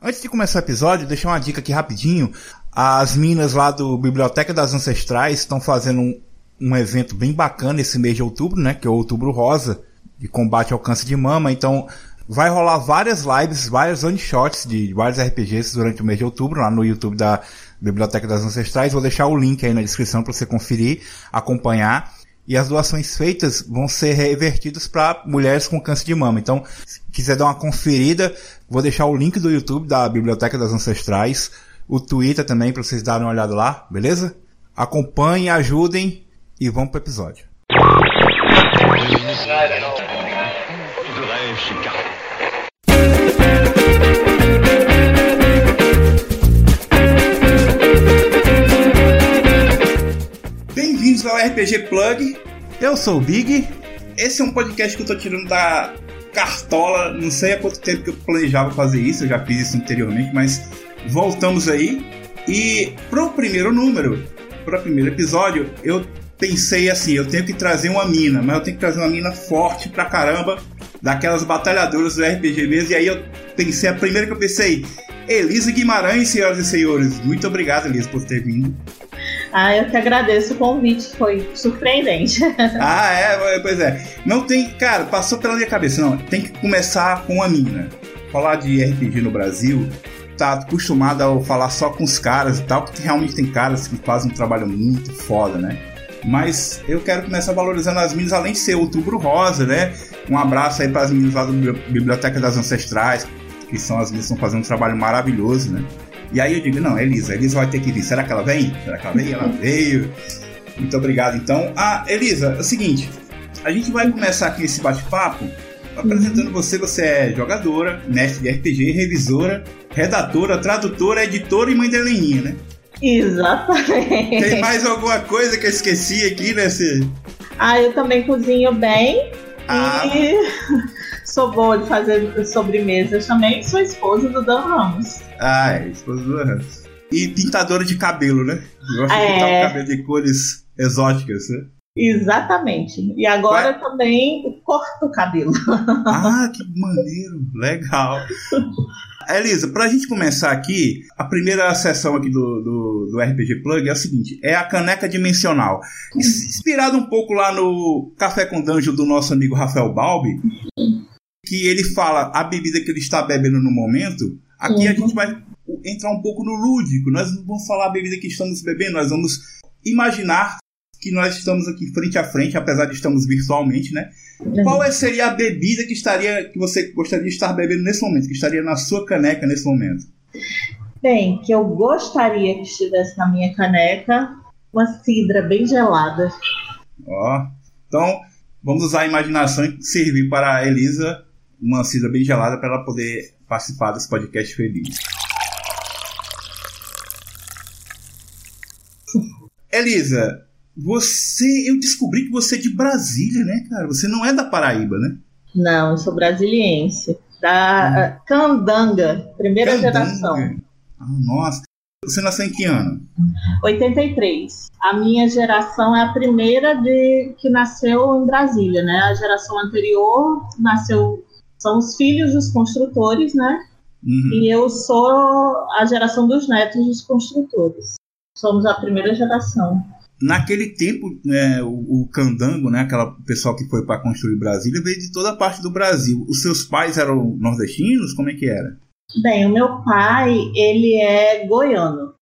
Antes de começar o episódio, deixar uma dica aqui rapidinho. As minas lá do Biblioteca das Ancestrais estão fazendo um, um evento bem bacana esse mês de outubro, né? Que é o Outubro Rosa, de combate ao câncer de mama. Então, vai rolar várias lives, vários one-shots de vários RPGs durante o mês de outubro, lá no YouTube da Biblioteca das Ancestrais. Vou deixar o link aí na descrição para você conferir, acompanhar. E as doações feitas vão ser revertidas para mulheres com câncer de mama. Então, se quiser dar uma conferida, vou deixar o link do YouTube da Biblioteca das Ancestrais, o Twitter também para vocês darem uma olhada lá, beleza? Acompanhem, ajudem e vamos pro episódio. Bem-vindos ao RPG Plug. Eu sou o Big. Esse é um podcast que eu tô tirando da cartola. Não sei há quanto tempo que eu planejava fazer isso, eu já fiz isso anteriormente, mas voltamos aí. E pro primeiro número, pro primeiro episódio, eu pensei assim, eu tenho que trazer uma mina, mas eu tenho que trazer uma mina forte pra caramba, daquelas batalhadoras do RPG mesmo. E aí eu pensei, a primeira que eu pensei, Elisa Guimarães, senhoras e senhores. Muito obrigado, Elisa, por ter vindo. Ah, eu que agradeço o convite, foi surpreendente. ah, é, pois é. Não tem, cara, passou pela minha cabeça, não, tem que começar com a mina. Falar de RPG no Brasil, tá acostumado a falar só com os caras e tal, porque realmente tem caras que fazem um trabalho muito foda, né? Mas eu quero começar valorizando as minas, além de ser outubro rosa, né? Um abraço aí para as meninas lá da Biblioteca das Ancestrais, que são as meninas que estão fazendo um trabalho maravilhoso, né? E aí eu digo, não, Elisa, Elisa vai ter que vir. Será que ela vem? Será que ela vem? Ela veio. Muito obrigado, então. Ah, Elisa, é o seguinte, a gente vai começar aqui esse bate-papo apresentando você. Você é jogadora, mestre de RPG, revisora, redatora, tradutora, editora e mãe da Heleninha, né? Exatamente. Tem mais alguma coisa que eu esqueci aqui nesse. Ah, eu também cozinho bem. Ah. E sou boa de fazer sobremesas também. Sou esposa do Dan Ramos. Ah, é, esposa do Dan Ramos. E pintadora de cabelo, né? Gosta é... de pintar o cabelo de cores exóticas, né? Exatamente. E agora Vai. também corto o cabelo. Ah, que maneiro. Legal. Elisa, pra gente começar aqui, a primeira sessão aqui do, do, do, RPG Plug é o seguinte: é a caneca dimensional. Inspirado um pouco lá no Café com Danjo do nosso amigo Rafael Balbi, que ele fala a bebida que ele está bebendo no momento. Aqui uhum. a gente vai entrar um pouco no lúdico. Nós não vamos falar a bebida que estamos bebendo, nós vamos imaginar que nós estamos aqui frente a frente, apesar de estamos virtualmente, né? Uhum. Qual é, seria a bebida que estaria que você gostaria de estar bebendo nesse momento, que estaria na sua caneca nesse momento? Bem, que eu gostaria que estivesse na minha caneca uma cidra bem gelada. Ó, então vamos usar a imaginação e servir para a Elisa uma cidra bem gelada para ela poder participar desse podcast feliz. Elisa, você, eu descobri que você é de Brasília, né, cara? Você não é da Paraíba, né? Não, eu sou brasiliense. Da hum. Candanga, primeira Candanga. geração. Ah, nossa. Você nasceu em que ano? 83. A minha geração é a primeira de que nasceu em Brasília, né? A geração anterior nasceu são os filhos dos construtores, né? Uhum. E eu sou a geração dos netos dos construtores. Somos a primeira geração. Naquele tempo, né, o, o candango, né, aquela pessoal que foi para construir Brasília, veio de toda a parte do Brasil. Os seus pais eram nordestinos? Como é que era? Bem, o meu pai, ele é goiano.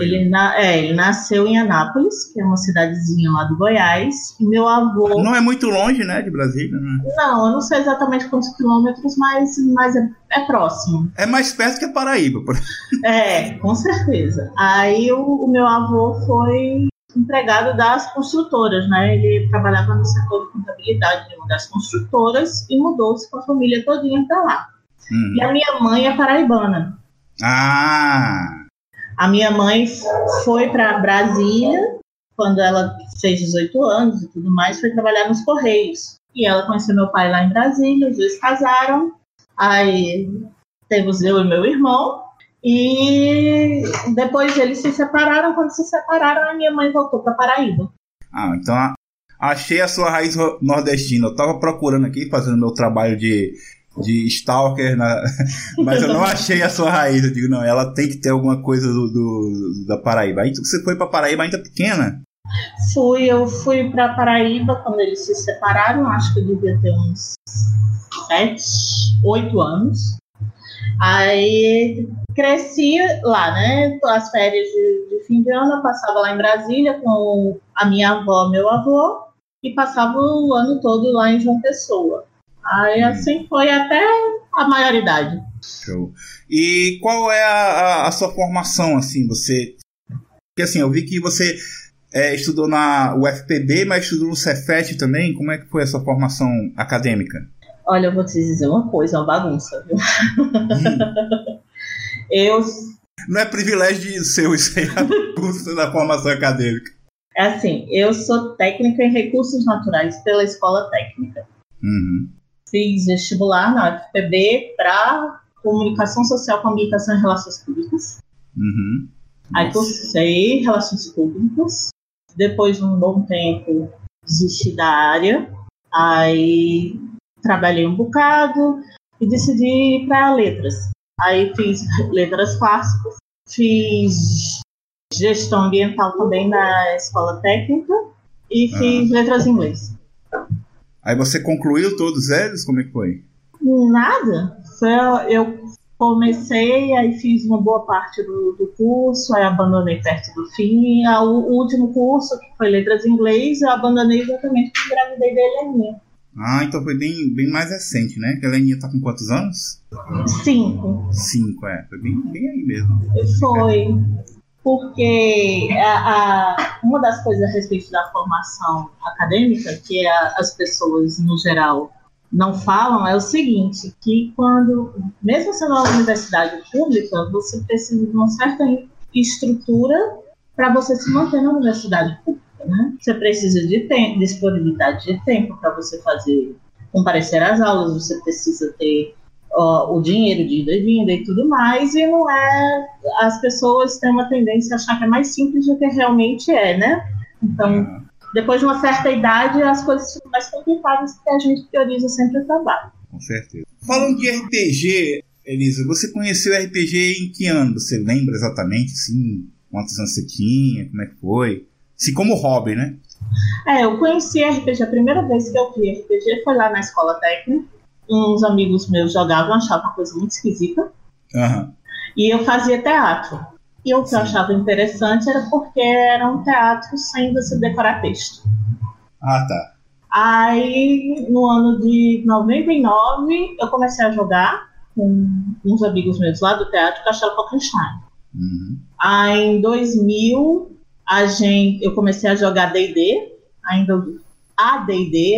Ele, na, é, ele nasceu em Anápolis, que é uma cidadezinha lá do Goiás, e meu avô... Não é muito longe, né, de Brasília, né? Não, eu não sei exatamente quantos quilômetros, mas, mas é, é próximo. É mais perto que a Paraíba. Por... É, com certeza. Aí o, o meu avô foi empregado das construtoras, né? Ele trabalhava no setor de contabilidade de uma das construtoras e mudou-se com a família todinha para lá. Hum. E a minha mãe é paraibana. Ah! A minha mãe foi para Brasília quando ela fez 18 anos e tudo mais, foi trabalhar nos Correios. E ela conheceu meu pai lá em Brasília, os dois casaram. Aí temos eu e meu irmão, e depois eles se separaram. Quando se separaram, a minha mãe voltou para Paraíba. Ah, então achei a sua raiz nordestina. Eu estava procurando aqui, fazendo meu trabalho de de stalker, na... mas eu não achei a sua raiz. Eu digo, não, ela tem que ter alguma coisa do, do da Paraíba. Aí você foi para Paraíba ainda pequena? Fui, eu fui para Paraíba quando eles se separaram, acho que eu devia ter uns sete, oito anos. Aí cresci lá, né? As férias de, de, fim de ano eu passava lá em Brasília com a minha avó, meu avô, e passava o ano todo lá em João Pessoa. Aí hum. assim foi até a maioridade. Show. E qual é a, a, a sua formação, assim, você... Porque assim, eu vi que você é, estudou na UFPB, mas estudou no Cefet também. Como é que foi a sua formação acadêmica? Olha, eu vou te dizer uma coisa, uma bagunça, viu? Hum. eu... Não é privilégio de ser isso aí, a bagunça da formação acadêmica. É assim, eu sou técnica em recursos naturais pela escola técnica. Uhum. Fiz vestibular na UFPB para comunicação social, comunicação e relações públicas. Uhum. Aí cursei relações públicas. Depois de um bom tempo, desisti da área. Aí trabalhei um bocado e decidi ir para letras. Aí fiz letras clássicas, fiz gestão ambiental também na escola técnica e ah. fiz letras em inglês. Aí você concluiu todos eles? Como é que foi? Nada. Eu comecei, aí fiz uma boa parte do, do curso, aí abandonei perto do fim. O último curso, que foi letras em inglês, eu abandonei exatamente porque engravidei da Heleninha. Ah, então foi bem, bem mais recente, né? Que a Heleninha tá com quantos anos? Cinco. Cinco, é. Foi bem, bem aí mesmo. Foi. Porque a, a, uma das coisas a respeito da formação acadêmica, que a, as pessoas, no geral, não falam é o seguinte, que quando, mesmo sendo uma universidade pública, você precisa de uma certa estrutura para você se manter na universidade pública, né? Você precisa de tempo, disponibilidade de tempo para você fazer, comparecer às aulas, você precisa ter ó, o dinheiro de ida e vinda e tudo mais, e não é, as pessoas têm uma tendência a achar que é mais simples do que realmente é, né? Então, depois de uma certa idade, as coisas ficam mais complicadas porque a gente prioriza sempre o trabalho. Com certeza. Falando de RPG, Elisa, você conheceu RPG em que ano? Você lembra exatamente, assim, quantos anos você tinha, como é que foi? Assim, como hobby, né? É, eu conheci RPG, a primeira vez que eu vi RPG foi lá na escola técnica. Uns amigos meus jogavam, achavam uma coisa muito esquisita. Uhum. E eu fazia teatro. E o que Sim. eu achava interessante era porque era um teatro sem você decorar texto. Ah, tá. Aí, no ano de 99, eu comecei a jogar com uns amigos meus lá do teatro Castelo Falkenstein. Uhum. Aí, em 2000, a gente, eu comecei a jogar D&D, ainda a D&D,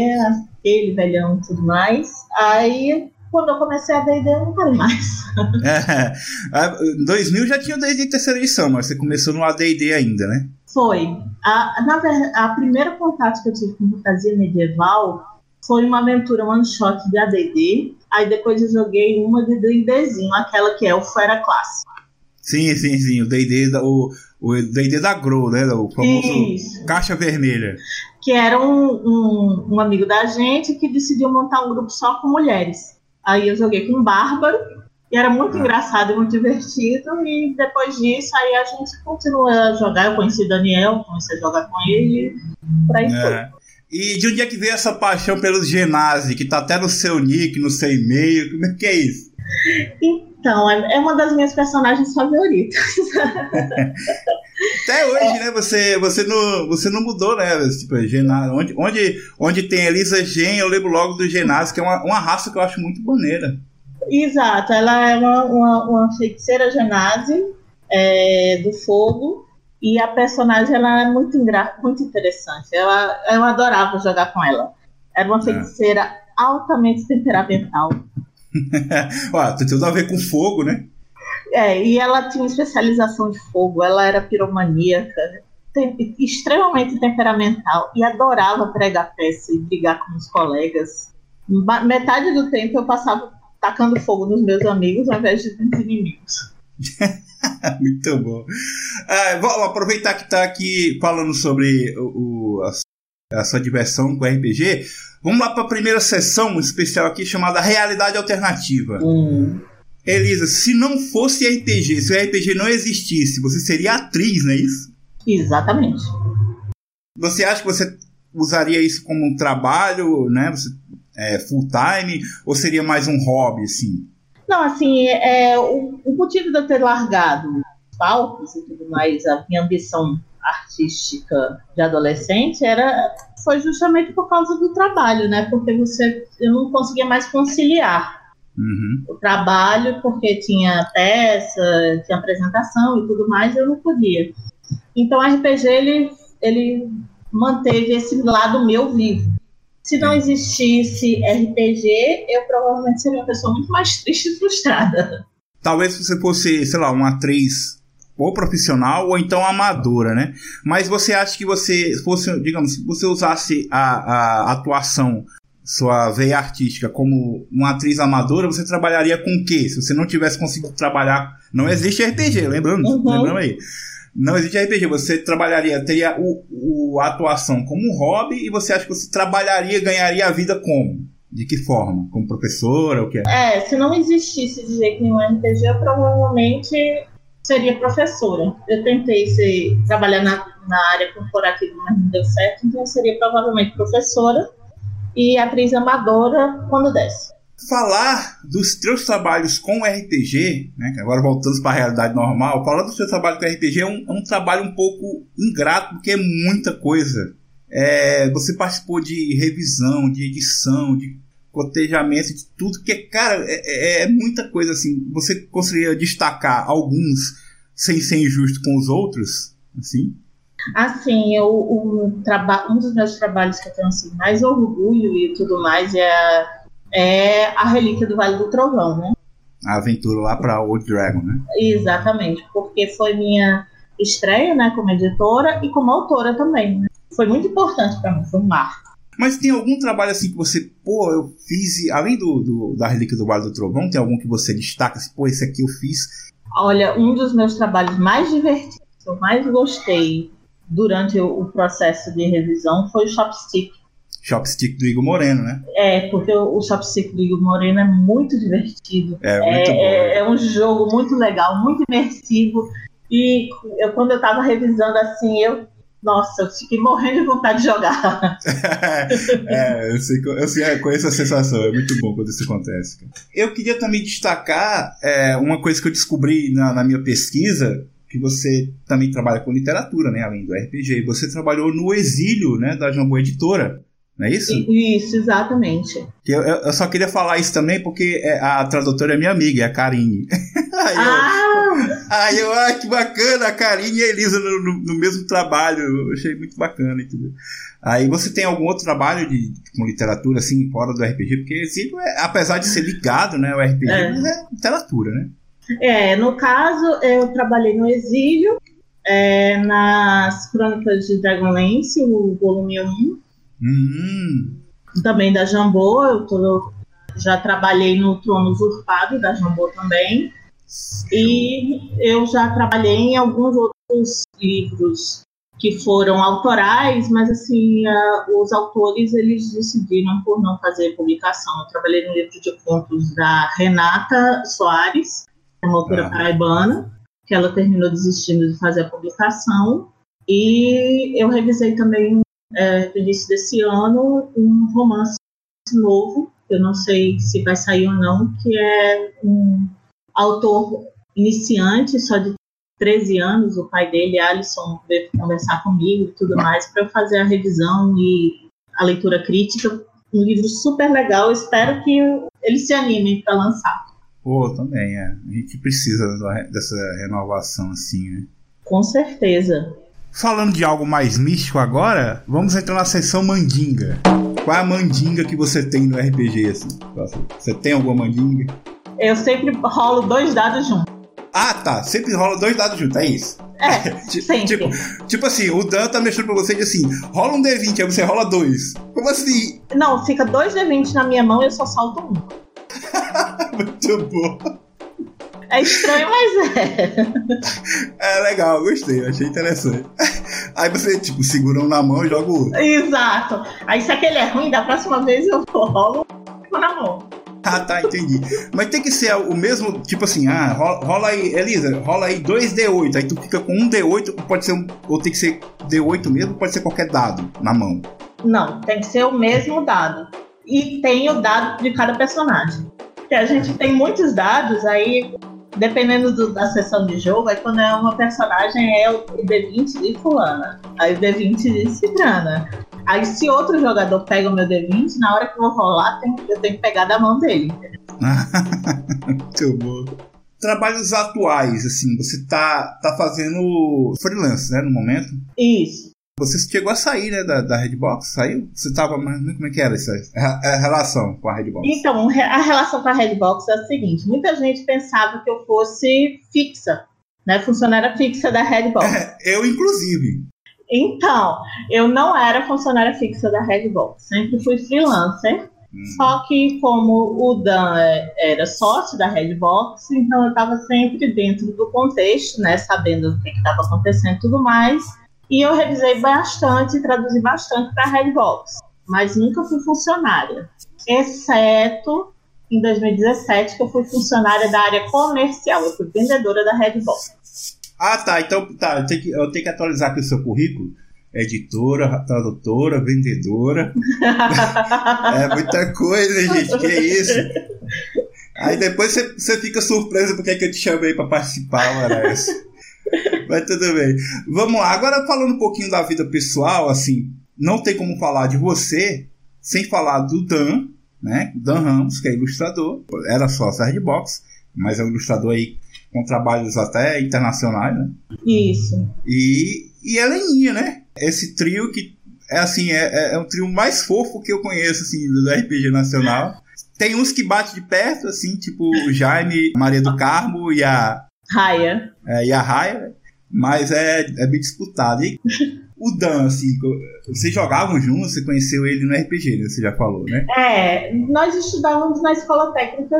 aquele velhão e tudo mais. Aí quando eu comecei a D&D, eu não parei mais. é, em 2000 já tinha o D&D terceira edição, mas você começou no AD&D ainda, né? Foi. A, na verdade, a primeira contato que eu tive com fantasia medieval foi uma aventura one shot de AD&D. Aí depois eu joguei uma de D&Dzinho, aquela que é o Fera Clássico. Sim, sim, sim. O D&D o, o D&D da Grow, né? O famoso Isso. Caixa Vermelha. Que era um, um, um amigo da gente que decidiu montar um grupo só com mulheres. Aí eu joguei com o Bárbaro, e era muito ah. engraçado e muito divertido. E depois disso, aí a gente continua a jogar. Eu conheci o Daniel, comecei a jogar com ele, por aí é. foi. E de onde é que veio essa paixão pelos Genasi, que tá até no seu nick, no seu e-mail? Como é que é isso? Então, é, é uma das minhas personagens favoritas. Até hoje, né? Você, você, não, você não mudou, né? Tipo, Genasi, onde, onde, onde tem Elisa Gen, eu lembro logo do Genasi, que é uma, uma raça que eu acho muito maneira. Exato, ela é uma, uma, uma feiticeira Genasi é, do fogo. E a personagem ela é muito, muito interessante. Ela, eu adorava jogar com ela. Era uma é. feiticeira é. altamente temperamental. Ó, tem tudo a ver com fogo, né? É, e ela tinha especialização de fogo, ela era piromaníaca, tem, extremamente temperamental e adorava pregar peça e brigar com os colegas. Metade do tempo eu passava tacando fogo nos meus amigos ao invés de nos inimigos. Muito bom. Ah, vou aproveitar que está aqui falando sobre o, o, a sua diversão com RPG. Vamos lá para a primeira sessão especial aqui chamada Realidade Alternativa. Hum. Elisa, se não fosse RPG, se o RPG não existisse, você seria atriz, não é isso? Exatamente. Você acha que você usaria isso como um trabalho, né? Você, é, full time, ou seria mais um hobby, assim? Não, assim, é, o, o motivo de eu ter largado os palcos e tudo mais, a minha ambição artística de adolescente era foi justamente por causa do trabalho, né? Porque você eu não conseguia mais conciliar Uhum. o trabalho, porque tinha peça, tinha apresentação e tudo mais, eu não podia. Então o RPG ele, ele manteve esse lado meu vivo. Se não existisse RPG, eu provavelmente seria uma pessoa muito mais triste e frustrada. Talvez você fosse, sei lá, uma atriz ou profissional ou então amadora, né? Mas você acha que você fosse, digamos, se você usasse a, a atuação, sua veia artística como uma atriz amadora, você trabalharia com o quê? Se você não tivesse conseguido trabalhar, não existe RPG, lembrando, Uhum. lembrando aí. Não existe RPG, você trabalharia, teria o, o- a atuação como hobby e você acha que você trabalharia, ganharia a vida como? De que forma? Como professora, o que é? É, se não existisse de jeito nenhum RPG, eu provavelmente seria professora. Eu tentei ser, trabalhar na, na área corporativa, mas não deu certo, então eu seria provavelmente professora e atriz amadora quando desse. falar dos teus trabalhos com RPG, né, que agora voltando para a realidade normal, falar dos teus trabalhos com RPG é um, é um trabalho um pouco ingrato, porque é muita coisa. É, você participou de revisão, de edição, de cotejamento, de tudo, que, cara, é, é- é muita coisa assim. Você conseguiria destacar alguns sem ser injusto com os outros? Assim? Assim, eu, o um dos meus trabalhos que eu tenho assim, mais orgulho e tudo mais é, é a Relíquia do Vale do Trovão, né? A aventura lá para Old Dragon, né? Exatamente, porque foi minha estreia, né, como editora e como autora também. Né? Foi muito importante para mim, foi um marco. Mas tem algum trabalho assim que você, pô, eu fiz, além do, do- da Relíquia do Vale do Trovão, tem algum que você destaca, assim, pô, esse aqui eu fiz. Olha, um dos meus trabalhos mais divertidos, que eu mais gostei durante o, o processo de revisão foi o Chopstick. Chopstick do Igor Moreno, né? É, porque o, o Chopstick do Igor Moreno é muito divertido. É muito É, bom. é- é um jogo muito legal, muito imersivo. E eu, quando eu tava revisando assim, eu. Nossa, eu fiquei morrendo de vontade de jogar. é, eu, sei, que- eu sei, eu conheço a sensação, é muito bom quando isso acontece. Eu queria também destacar é, uma coisa que eu descobri na, na minha pesquisa, que você também trabalha com literatura, né, além do RPG. Você trabalhou no Exílio, né, da Jambô Editora, não é isso? Isso, exatamente. Eu, eu- eu só queria falar isso também porque é, a tradutora é minha amiga, é a Karine. Ah, Aí eu, ah, que bacana, a Karine e a Elisa no, no- no mesmo trabalho. Eu achei muito bacana, entendeu? Aí você tem algum outro trabalho de, com literatura, assim, fora do RPG? Porque Exílio, é, apesar de ser ligado, né, o RPG, É. mas é literatura, né? é, no caso, eu trabalhei no Exílio, é, nas Crônicas de Dragonlance, o volume 1, Hum, também da Jambô. Eu tô- já trabalhei no Trono Usurpado da Jambô também. E eu já trabalhei em alguns outros livros que foram autorais, mas assim, a- os autores eles decidiram por não fazer publicação. Eu trabalhei no livro de contos da Renata Soares, uma autora Ah. paraibana, que ela terminou desistindo de fazer a publicação. E eu revisei também, é, no início desse ano, um romance novo, eu não sei se vai sair ou não, que é um autor iniciante, só de 13 anos, o pai dele, Alisson, veio conversar comigo e tudo mais, para eu fazer a revisão e a leitura crítica. Um livro super legal, espero que eles se animem para lançar. pô, também, é. A gente precisa dessa renovação, assim, né? Com certeza. Falando de algo mais místico agora, vamos entrar na seção mandinga. Qual é a mandinga que você tem no RPG, assim? Você tem alguma mandinga? Eu sempre rolo dois dados juntos. Ah, tá. Sempre rola dois dados juntos, é isso. É, sempre. Tipo, tipo assim, o Dan tá mexendo pra você e diz assim: rola um D20, aí você rola dois. Como assim? Não, fica dois D20 na minha mão e eu só solto um. Muito bom. É estranho, mas é. É legal, gostei, achei interessante. Aí você, tipo, segura um na mão e joga o outro. Exato. Aí se aquele é ruim, da próxima vez eu rolo na mão. Ah, tá, entendi. Mas tem que ser o mesmo, tipo assim, ah, rola, rola aí, Elisa, rola aí 2D8, aí tu fica com um D8, pode ser um, ou tem que ser D8 mesmo, pode ser qualquer dado na mão. Não, tem que ser o mesmo dado. E tem o dado de cada personagem. Porque a gente tem muitos dados, aí dependendo do, da sessão de jogo, aí quando é uma personagem é o D20 de fulana, aí o D20 de cicrana. Aí se outro jogador pega o meu D20, na hora que eu vou rolar, eu tenho que pegar da mão dele. Muito bom. Trabalhos atuais, assim, você tá, tá fazendo freelance, né, no momento? Isso. Você chegou a sair, né, da, da Redbox? Saiu? Você tava, mas como é que era isso a, a, relação com a Redbox? Então, a relação com a Redbox é a seguinte: muita gente pensava que eu fosse fixa, né, funcionária fixa da Redbox. É, eu, inclusive. Então, eu não era funcionária fixa da Redbox, sempre fui freelancer. Hum. Só que como o Dan é, era sócio da Redbox, então eu estava sempre dentro do contexto, né, sabendo o que estava acontecendo e tudo mais. E eu revisei bastante, traduzi bastante para a Redbox, mas nunca fui funcionária, exceto em 2017 que eu fui funcionária da área comercial, eu fui vendedora da Redbox. Ah, tá. Então, tá. Eu tenho que, eu tenho que atualizar aqui o seu currículo. Editora, tradutora, vendedora. é muita coisa, gente. Que isso? Aí depois você, você fica surpreso porque é que eu te chamei para participar, Marais. Mas tudo bem. Vamos lá. Agora falando um pouquinho da vida pessoal, assim, não tem como falar de você sem falar do Dan, né? Dan Ramos, que é ilustrador. Era só a Box, mas é um ilustrador aí com trabalhos até internacionais, né? Isso. E, e Heleninha, né? Esse trio que é assim, é, é, é um trio mais fofo que eu conheço, assim, do RPG nacional. Tem uns que batem de perto, assim, tipo o Jaime, Maria do Carmo e a. Raia. É, e a Raia, mas é, é bem disputado. E o Dan, assim, vocês jogavam juntos, você conheceu ele no RPG, né? Você já falou, né? É, nós estudávamos na escola técnica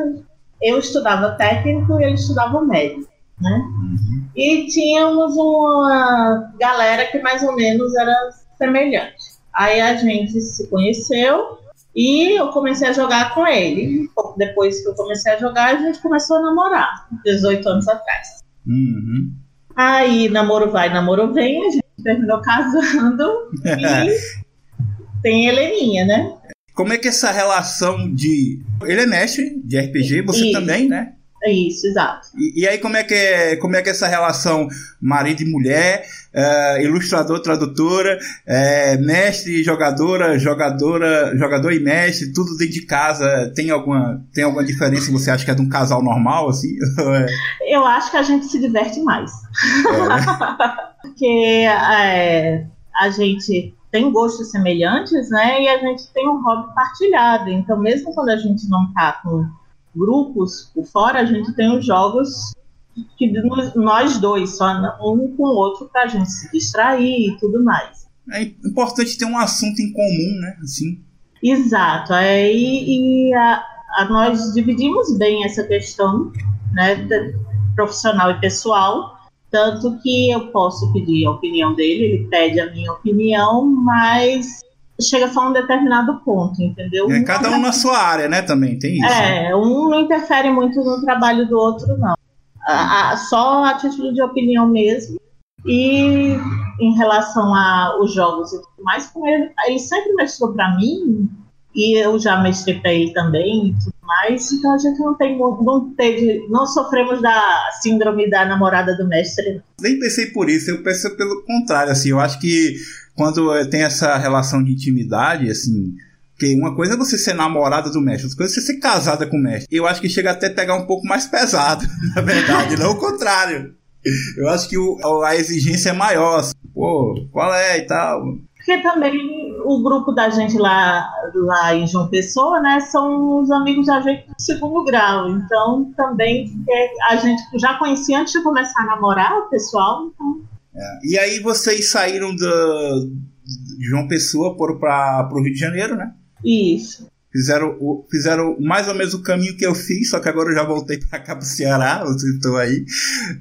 eu estudava técnico e ele estudava médio, né? Uhum. E tínhamos uma galera que mais ou menos era semelhante. Aí a gente se conheceu e eu comecei a jogar com ele. pouco depois que eu comecei a jogar, a gente começou a namorar, 18 anos atrás. Uhum. Aí namoro vai, namoro vem, a gente terminou casando e tem Heleninha, né? Como é que essa relação de. Ele é mestre de RPG, você Isso. também, né? Isso, exato. E, e, aí como é que é, como é que é essa relação marido e mulher, uh, ilustrador, tradutora, uh, mestre, jogadora, jogadora, jogador e mestre, tudo dentro de casa, tem alguma, tem alguma diferença? Você acha que é de um casal normal assim? É? Eu acho que a gente se diverte mais, é, né? porque é, a gente tem gostos semelhantes, né? E a gente tem um hobby partilhado. Então, mesmo quando a gente não está com grupos por fora, a gente tem os jogos que nós dois, só um com o outro, para a gente se distrair e tudo mais. É importante ter um assunto em comum, né? Assim. Exato. É, e, e a, a, nós dividimos bem essa questão, né? Profissional e pessoal tanto que eu posso pedir a opinião dele, ele pede a minha opinião, mas chega só a um determinado ponto, entendeu? É, cada um na sua área, né? Também tem isso. É, né? um não interfere muito no trabalho do outro, não. A, a, só a título de opinião mesmo. E em relação aos jogos e tudo mais, ele, ele sempre mostrou para mim, e eu já mestrei para ele também e tudo mais, então a gente não tem não teve, não sofremos da síndrome da namorada do mestre. Nem pensei por isso, eu pensei pelo contrário, assim, eu acho que quando eh, tem essa relação de intimidade, assim, porque uma coisa é você ser namorada do mestre, outra coisa é você ser casada com o mestre. Eu acho que chega até a pegar um pouco mais pesado, na verdade, não o contrário. Eu acho que o, a exigência é maior, assim, pô, qual é e tal. Porque também o grupo da gente lá, lá em João Pessoa, né, são os amigos da gente do segundo grau. Então, também é, a gente já conhecia antes de começar a namorar o pessoal. Então... É. E aí vocês saíram do, de João Pessoa para o Rio de Janeiro, né? Isso. Fizeram, o, fizeram mais ou menos o caminho que eu fiz, só que agora eu já voltei para cá pro Ceará, vocês estão aí.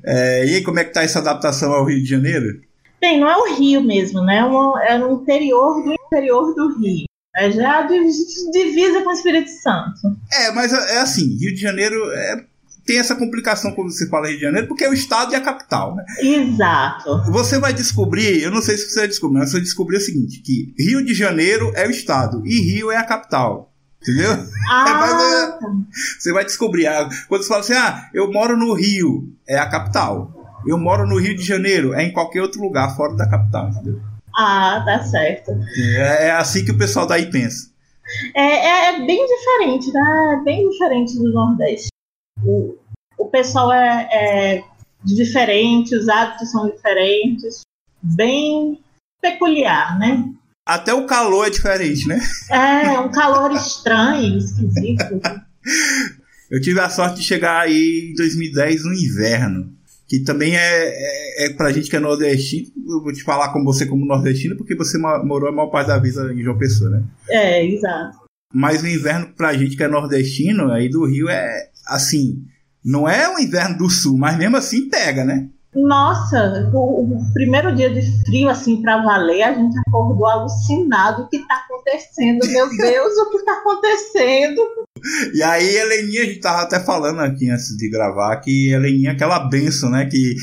É, e aí, como é que tá essa adaptação ao Rio de Janeiro? Bem, não é o Rio mesmo, né? É, é no interior do interior do Rio. É já divisa com o Espírito Santo. É, mas é, é assim, Rio de Janeiro é, tem essa complicação quando você fala Rio de Janeiro, porque é o estado e a capital, né? Exato. Você vai descobrir, eu não sei se você vai descobrir, mas você vai descobrir o seguinte, que Rio de Janeiro é o estado e Rio é a capital. Entendeu? Ah. É, é, você vai descobrir. Ah, quando você fala assim, ah, eu moro no Rio, é a capital. Eu moro no Rio de Janeiro, é em qualquer outro lugar fora da capital, entendeu? Ah, tá certo. É, é assim que o pessoal daí pensa. É, é, é bem diferente, né? É bem diferente do Nordeste. O, o pessoal é, é diferente, os hábitos são diferentes, bem peculiar, né? Até o calor é diferente, né? É, um calor estranho, esquisito. Eu tive a sorte de chegar aí em 2010 no inverno, que também é, é, é pra gente que é nordestino. Eu vou te falar com você como nordestino, porque você morou a maior parte da vida em João Pessoa, né? É, exato. Mas o inverno pra gente que é nordestino, aí do Rio é assim, não é o inverno do sul, mas mesmo assim pega, né? Nossa, o, o, primeiro dia de frio, assim, para valer, a gente acordou alucinado. O que tá acontecendo? Meu Deus, o que tá acontecendo? E aí, Heleninha, a gente tava até falando aqui antes de gravar que Heleninha é aquela benção, né? Que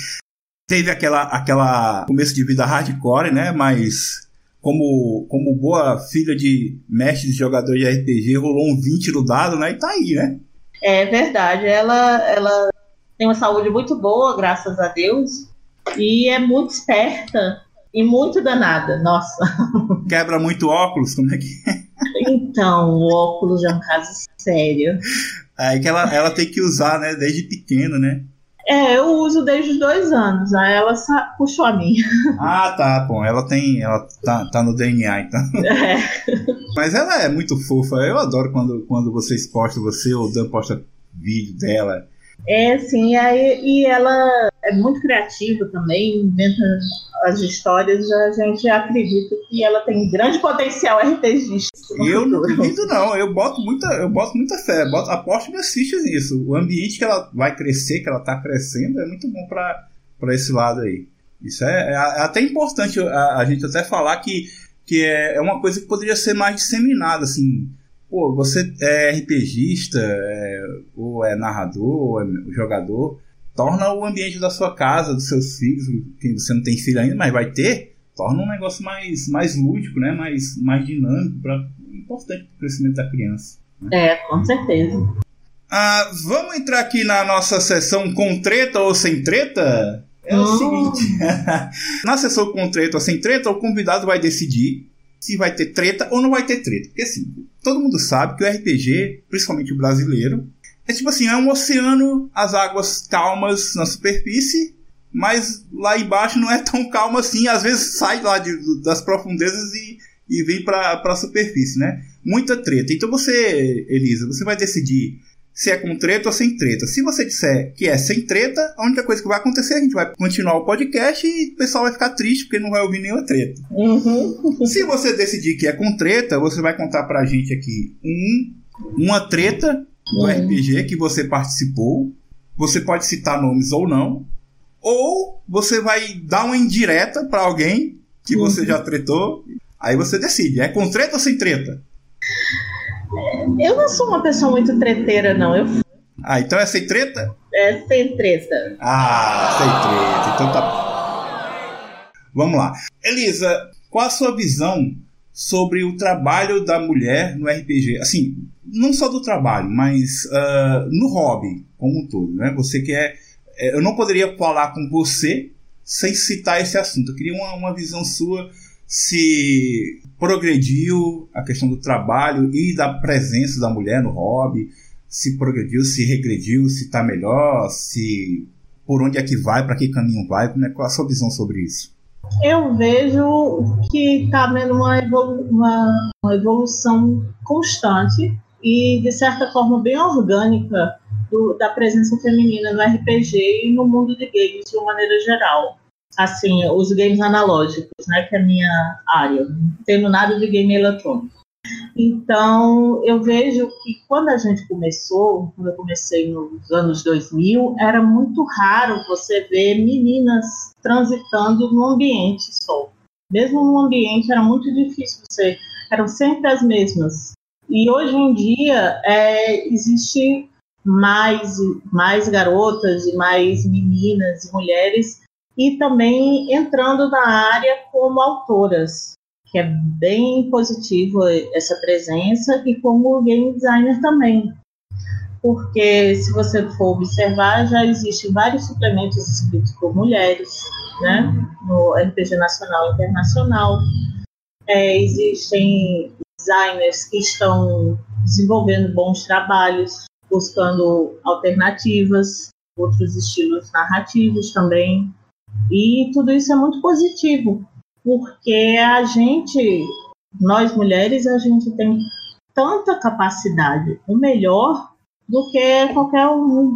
teve aquela, aquela começo de vida hardcore, né? Mas como, como boa filha de mestre de jogador de RPG, rolou um 20 no dado, né? E tá aí, né? É verdade. Ela, ela tem uma saúde muito boa, graças a Deus, e é muito esperta e muito danada, nossa. Quebra muito óculos, como é que é? Então, o óculos é um caso sério. Aí que ela, ela tem que usar, né, desde pequeno, né? É, eu uso desde os dois anos, aí ela puxou a minha. Ah, tá, bom, ela tem, ela tá, tá no DNA, então. É. Mas ela é muito fofa, eu adoro quando, quando vocês postam, você ou Dan posta vídeo dela, é, sim, aí, e ela é muito criativa também, inventa as histórias, a gente acredita que ela tem grande potencial RPGista. Eu não duvido, não, eu boto muita, eu boto muita fé, boto, aposto minhas fichas nisso. O ambiente que ela vai crescer, que ela está crescendo, é muito bom para esse lado aí. Isso é, é, até importante a, a, gente até falar que, que é, é uma coisa que poderia ser mais disseminada, assim pô, você é RPGista, é, ou é narrador, ou é jogador, torna o ambiente da sua casa, dos seus filhos, que você não tem filho ainda, mas vai ter, torna um negócio mais, mais lúdico, né? mais, mais dinâmico, pra, importante para o crescimento da criança. Né? É, com certeza. Ah, vamos entrar aqui na nossa sessão com treta ou sem treta? É o seguinte: na sessão com treta ou sem treta, o convidado vai decidir se vai ter treta ou não vai ter treta. Porque assim, todo mundo sabe que o RPG, principalmente o brasileiro, é tipo assim, é um oceano, as águas calmas na superfície, mas lá embaixo não é tão calmo assim, às vezes sai lá de, das profundezas e, e vem para a superfície, né? Muita treta. Então você, Elisa, você vai decidir se é com treta ou sem treta. Se você disser que é sem treta, a única coisa que vai acontecer é a gente vai continuar o podcast e o pessoal vai ficar triste porque não vai ouvir nenhuma treta. Uhum. Se você decidir que é com treta, você vai contar pra gente aqui um, uma treta do uhum. RPG que você participou. Você pode citar nomes ou não. Ou você vai dar uma indireta para alguém que você uhum. já tretou. Aí você decide, é com treta ou sem treta? Eu não sou uma pessoa muito treteira, não. Eu... Ah, então é sem treta? É sem treta. Ah, sem treta. Então tá. Vamos lá. Elisa, qual a sua visão sobre o trabalho da mulher no RPG? Assim, não só do trabalho, mas uh, no hobby como um todo, né? Você que é, é. Eu não poderia falar com você sem citar esse assunto. Eu queria uma, uma visão sua se progrediu a questão do trabalho e da presença da mulher no hobby, se progrediu, se regrediu, se está melhor, se por onde é que vai, para que caminho vai, é qual a sua visão sobre isso? Eu vejo que está havendo uma, evolu uma, uma evolução constante e, de certa forma, bem orgânica do, da presença feminina no RPG e no mundo de games de uma maneira geral assim, os games analógicos, né, que é a minha área. Não tenho nada de game eletrônico. Então, eu vejo que quando a gente começou, quando eu comecei nos anos 2000, era muito raro você ver meninas transitando no ambiente só. Mesmo no ambiente era muito difícil você, eram sempre as mesmas. E hoje em dia é, existe mais mais garotas e mais meninas e mulheres e também entrando na área como autoras que é bem positivo essa presença, e como game designer também. Porque, se você for observar, já existem vários suplementos escritos por mulheres, né? no RPG nacional e internacional. É, existem designers que estão desenvolvendo bons trabalhos, buscando alternativas, outros estilos narrativos também. E tudo isso é muito positivo, porque a gente, nós mulheres, a gente tem tanta capacidade, o melhor do que qualquer um,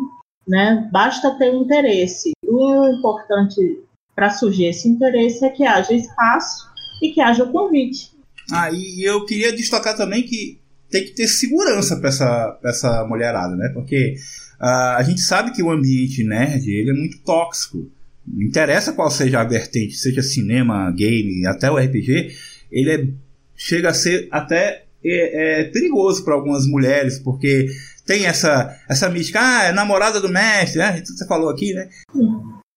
né? Basta ter interesse. O importante para surgir esse interesse é que haja espaço e que haja convite. Ah, e eu queria destacar também que tem que ter segurança para essa, essa mulherada, né? Porque uh, a gente sabe que o ambiente nerd ele é muito tóxico. Não interessa qual seja a vertente, seja cinema, game, até o RPG, ele é, chega a ser até é, é perigoso para algumas mulheres, porque tem essa, essa mística, ah, é namorada do mestre, né? Você falou aqui, né?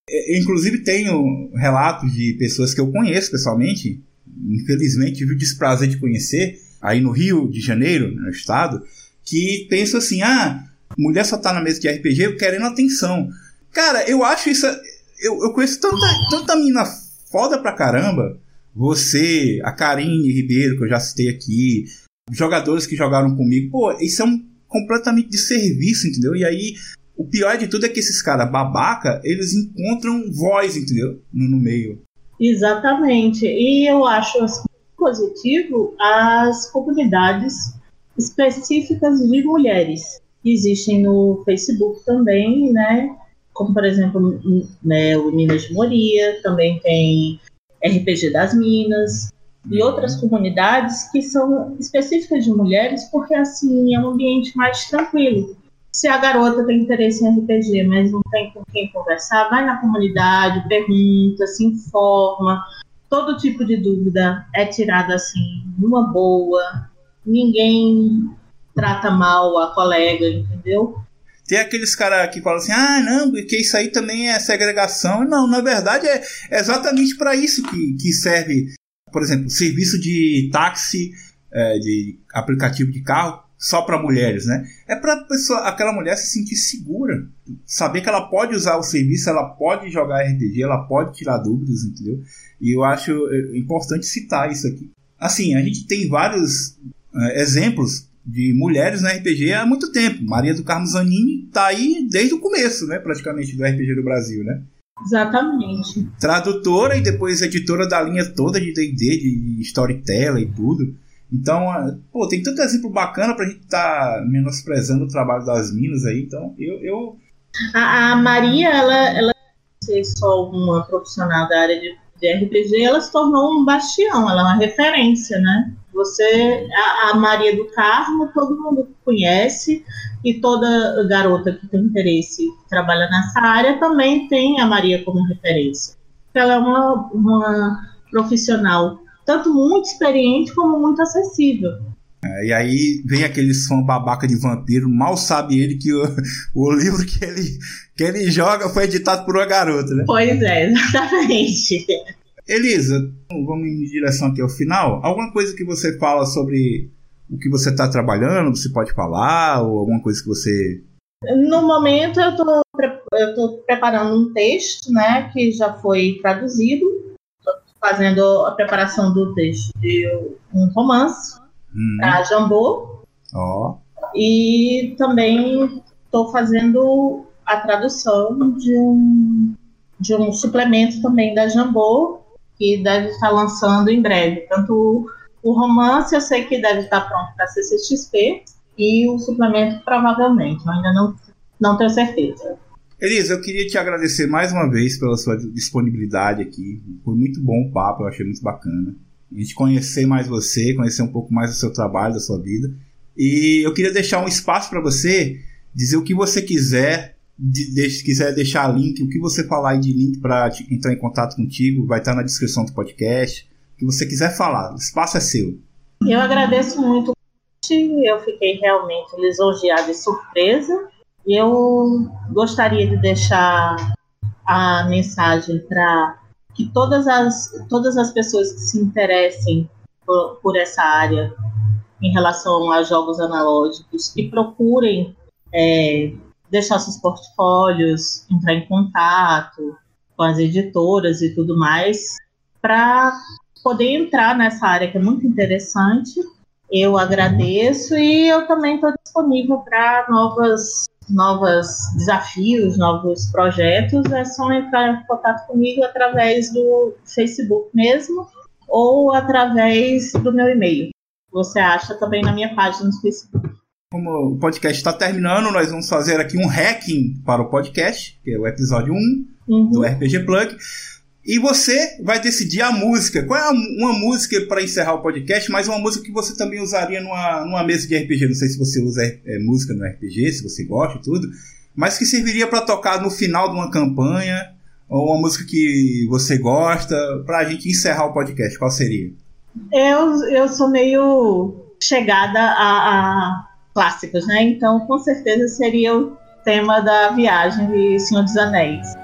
É, inclusive tenho relatos de pessoas que eu conheço pessoalmente, infelizmente tive o desprazer de conhecer, aí no Rio de Janeiro, no estado, que pensam assim, ah, mulher só tá na mesa de RPG querendo atenção. Cara, eu acho isso eu, eu conheço tanta, tanta mina foda pra caramba. Você, a Karine Ribeiro, que eu já citei aqui, jogadores que jogaram comigo. Pô, é um completamente de serviço, entendeu? E aí, o pior de tudo é que esses caras babaca, eles encontram voz, entendeu? No, no meio. Exatamente. E eu acho assim, positivo as comunidades específicas de mulheres. Existem no Facebook também, né? Como por exemplo né, o Minas de Moria, também tem RPG das Minas e outras comunidades que são específicas de mulheres, porque assim é um ambiente mais tranquilo. Se a garota tem interesse em RPG, mas não tem com quem conversar, vai na comunidade, pergunta, se informa. Todo tipo de dúvida é tirada assim, numa boa. Ninguém trata mal a colega, entendeu? Tem aqueles caras que falam assim: ah, não, porque isso aí também é segregação. Não, na verdade é exatamente para isso que, que serve, por exemplo, serviço de táxi, é, de aplicativo de carro só para mulheres, né? É para pessoa, aquela mulher se sentir segura, saber que ela pode usar o serviço, ela pode jogar RPG, ela pode tirar dúvidas, entendeu? E eu acho é, importante citar isso aqui. Assim, a gente tem vários é, exemplos de mulheres no RPG há muito tempo. Maria do Carmo Zanini está aí desde o começo, né, praticamente, do RPG do Brasil, né? Exatamente. Tradutora e depois editora da linha toda de D&D, de Storyteller e tudo. Então, pô, tem tanto exemplo bacana pra gente estar tá menosprezando o trabalho das minas aí. Então, eu... eu... A, a, Maria, ela, ela ser só uma profissional da área de, de RPG, ela se tornou um bastião, ela é uma referência, né? Você, a, a, Maria do Carmo, todo mundo conhece, e toda garota que tem interesse que trabalha nessa área também tem a Maria como referência. Ela é uma, uma profissional tanto muito experiente como muito acessível. É, e aí vem aqueles fã babaca de vampiro, mal sabe ele que o, o livro que ele, que ele joga foi editado por uma garota, né? Pois é, exatamente. Elisa, vamos em direção aqui ao final. Alguma coisa que você fala sobre o que você está trabalhando, você pode falar, ou alguma coisa que você. No momento eu estou tô preparando um texto, né, que já foi traduzido, fazendo a preparação do texto de um romance hum. para Jambô. Oh. E também estou fazendo a tradução de um, de um suplemento também da Jambô que deve estar lançando em breve. Tanto o romance eu sei que deve estar pronto para CCXP e o suplemento provavelmente, eu ainda não, não tenho certeza. Elisa, eu queria te agradecer mais uma vez pela sua disponibilidade aqui. Foi muito bom o papo, eu achei muito bacana. a gente conhecer mais você, conhecer um pouco mais do seu trabalho, da sua vida. E eu queria deixar um espaço para você dizer o que você quiser, de, de, quiser deixar link, o que você falar aí de link para entrar em contato contigo, vai estar na descrição do podcast. O que você quiser falar, o espaço é seu. Eu agradeço muito. Eu fiquei realmente lisonjeada e surpresa. Eu gostaria de deixar a mensagem para que todas as, todas as pessoas que se interessem por, por essa área em relação a jogos analógicos que procurem é, deixar seus portfólios, entrar em contato com as editoras e tudo mais, para poder entrar nessa área que é muito interessante. Eu agradeço e eu também estou disponível para novas novos desafios, novos projetos, é só entrar em contato comigo através do Facebook mesmo ou através do meu e-mail. Você acha também na minha página no Facebook. Como o podcast está terminando, nós vamos fazer aqui um hacking para o podcast, que é o episódio 1 uhum. do RPG Plug. E você vai decidir a música. Qual é uma música para encerrar o podcast, mas uma música que você também usaria numa, numa mesa de RPG. Não sei se você usa é, música no RPG, se você gosta e tudo, mas que serviria para tocar no final de uma campanha, ou uma música que você gosta, para a gente encerrar o podcast. Qual seria? Eu, eu sou meio chegada a, a clássicos, né? Então, com certeza seria o tema da viagem de Senhor dos Anéis.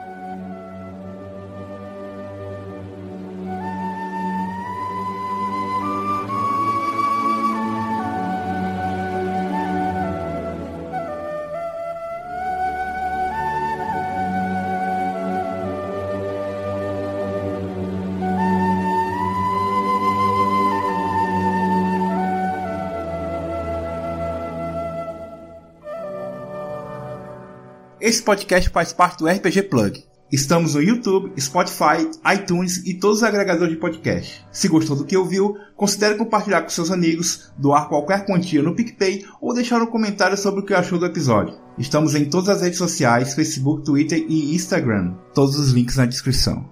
Esse podcast faz parte do RPG Plug. Estamos no YouTube, Spotify, iTunes e todos os agregadores de podcast. Se gostou do que ouviu, considere compartilhar com seus amigos, doar qualquer quantia no PicPay ou deixar um comentário sobre o que achou do episódio. Estamos em todas as redes sociais, Facebook, Twitter e Instagram. Todos os links na descrição.